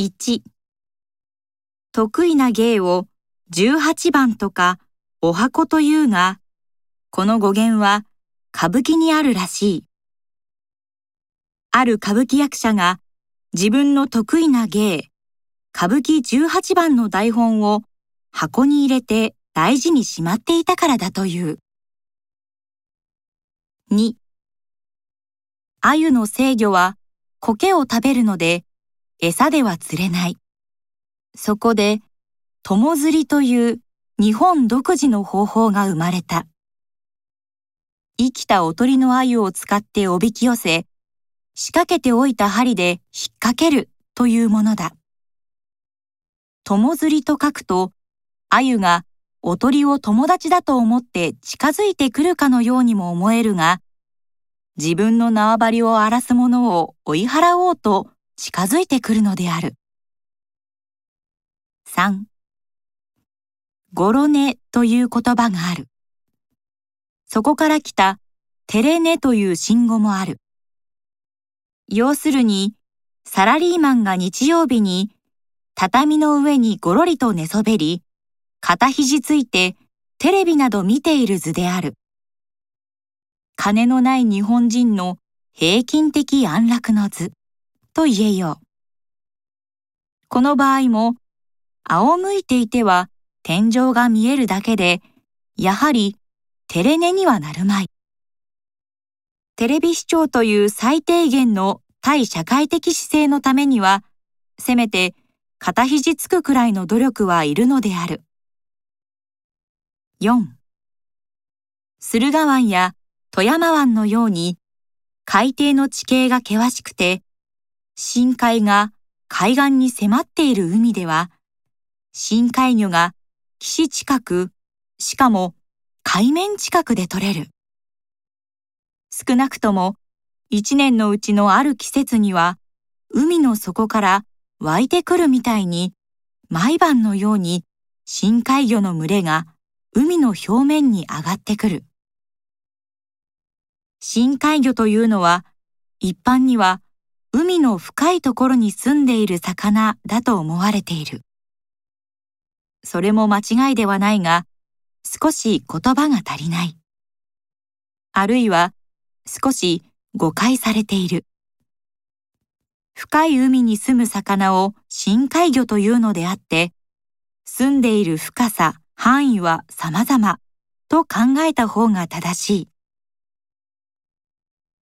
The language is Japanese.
1得意な芸を18番とかお箱というが、この語源は歌舞伎にあるらしい。ある歌舞伎役者が自分の得意な芸、歌舞伎18番の台本を箱に入れて大事にしまっていたからだという。2鮎の制御は苔を食べるので餌では釣れない。そこで、友釣りという日本独自の方法が生まれた。生きたおとりの鮎を使っておびき寄せ、仕掛けておいた針で引っ掛けるというものだ。友釣りと書くと、鮎がおとりを友達だと思って近づいてくるかのようにも思えるが、自分の縄張りを荒らす者を追い払おうと近づいてくるのである。3. ゴロネという言葉がある。そこから来たテレネという信号もある。要するに、サラリーマンが日曜日に畳の上にごろりと寝そべり、肩肘ついてテレビなど見ている図である。金のない日本人の平均的安楽の図。と言えよう。この場合も、仰向いていては天井が見えるだけで、やはりテレネにはなるまい。テレビ視聴という最低限の対社会的姿勢のためには、せめて肩肘つくくらいの努力はいるのである。4. 駿河湾や富山湾のように海底の地形が険しくて深海が海岸に迫っている海では、深海魚が岸近く、しかも海面近くで取れる。少なくとも一年のうちのある季節には、海の底から湧いてくるみたいに、毎晩のように深海魚の群れが海の表面に上がってくる。深海魚というのは、一般には海の深いところに住んでいる魚だと思われている。それも間違いではないが、少し言葉が足りない。あるいは少し誤解されている。深い海に住む魚を深海魚というのであって、住んでいる深さ、範囲は様々と考えた方が正しい。